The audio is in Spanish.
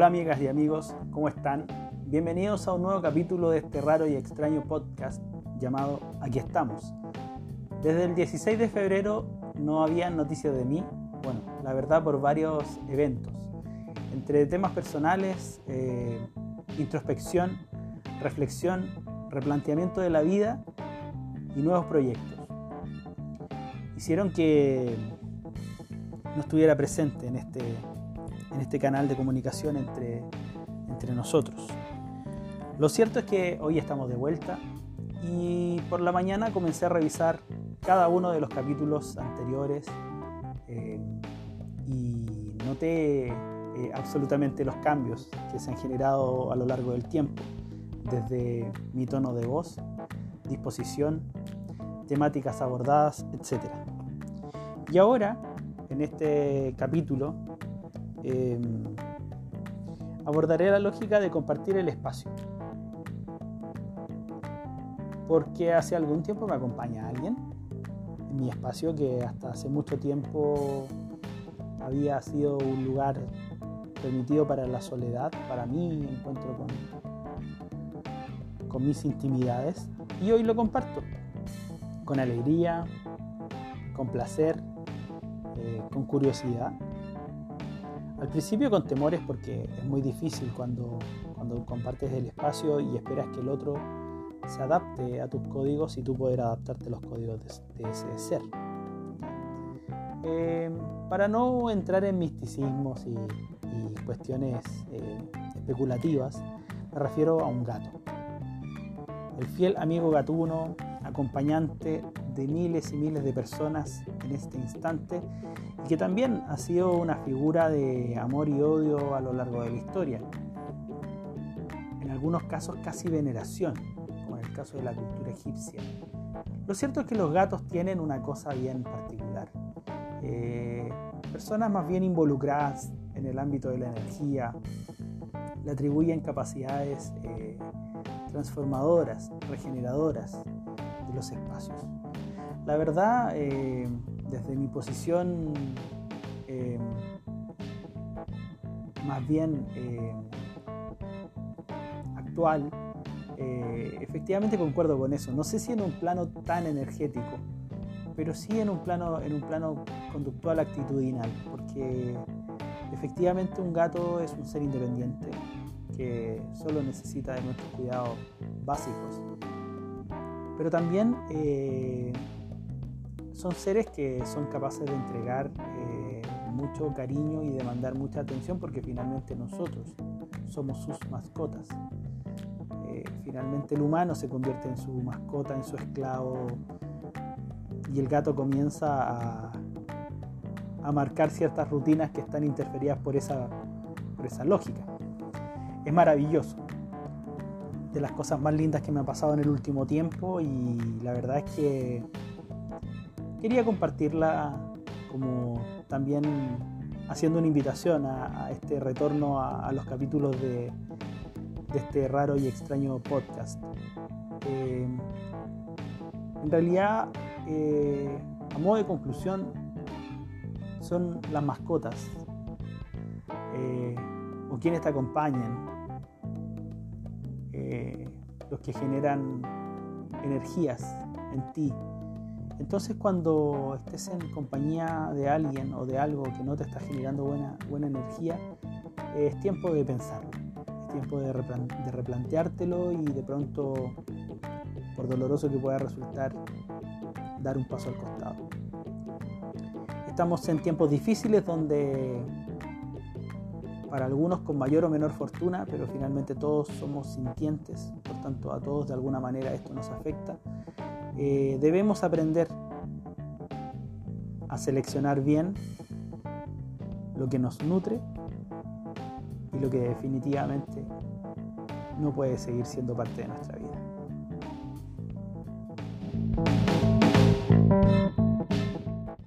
Hola amigas y amigos, ¿cómo están? Bienvenidos a un nuevo capítulo de este raro y extraño podcast llamado Aquí estamos. Desde el 16 de febrero no había noticias de mí, bueno, la verdad por varios eventos, entre temas personales, eh, introspección, reflexión, replanteamiento de la vida y nuevos proyectos. Hicieron que no estuviera presente en este, en este canal de comunicación entre, entre nosotros. Lo cierto es que hoy estamos de vuelta y por la mañana comencé a revisar cada uno de los capítulos anteriores eh, y noté eh, absolutamente los cambios que se han generado a lo largo del tiempo, desde mi tono de voz, disposición, temáticas abordadas, etc. Y ahora en este capítulo em, abordaré la lógica de compartir el espacio. Porque hace algún tiempo me acompaña alguien en mi espacio que hasta hace mucho tiempo había sido un lugar permitido para la soledad, para mí, encuentro con, con mis intimidades. Y hoy lo comparto con alegría, con placer eh, con curiosidad. Al principio con temores porque es muy difícil cuando, cuando compartes el espacio y esperas que el otro se adapte a tus códigos y tú poder adaptarte a los códigos de, ese ser. Eh, para no entrar en misticismos y, cuestiones eh, especulativas, me refiero a un gato. El fiel amigo gatuno, acompañante de miles y miles de personas en este instante y que también ha sido una figura de amor y odio a lo largo de la historia. En algunos casos casi veneración, como en el caso de la cultura egipcia. Lo cierto es que los gatos tienen una cosa bien particular. Eh, personas más bien involucradas en el ámbito de la energía le atribuyen capacidades eh, transformadoras, regeneradoras de los espacios. La verdad, eh, desde mi posición eh, más bien eh, actual, efectivamente concuerdo con eso. No sé si en un plano tan energético, pero sí en un plano, en un plano conductual actitudinal, porque efectivamente un gato es un ser independiente que solo necesita de nuestros cuidados básicos. Pero también son seres que son capaces de entregar eh, mucho cariño y de mandar mucha atención porque finalmente nosotros somos sus mascotas. Eh, finalmente el humano se convierte en su mascota, en su esclavo y el gato comienza a, a marcar ciertas rutinas que están interferidas por esa, por esa lógica. Es maravilloso de las cosas más lindas que me ha pasado en el último tiempo y la verdad es que quería compartirla como también haciendo una invitación a, este retorno a, los capítulos de, este raro y extraño podcast. Eh, en realidad, eh, a modo de conclusión, son las mascotas eh, o quienes te acompañan, los que generan energías en ti, entonces cuando estés en compañía de alguien o de algo que no te está generando buena, buena energía, es tiempo de pensarlo, es tiempo de, replanteártelo y de pronto, por doloroso que pueda resultar, dar un paso al costado. Estamos en tiempos difíciles donde para algunos con mayor o menor fortuna, pero finalmente todos somos sintientes, por tanto a todos de alguna manera esto nos afecta. Eh, debemos aprender a seleccionar bien lo que nos nutre y lo que definitivamente no puede seguir siendo parte de nuestra vida.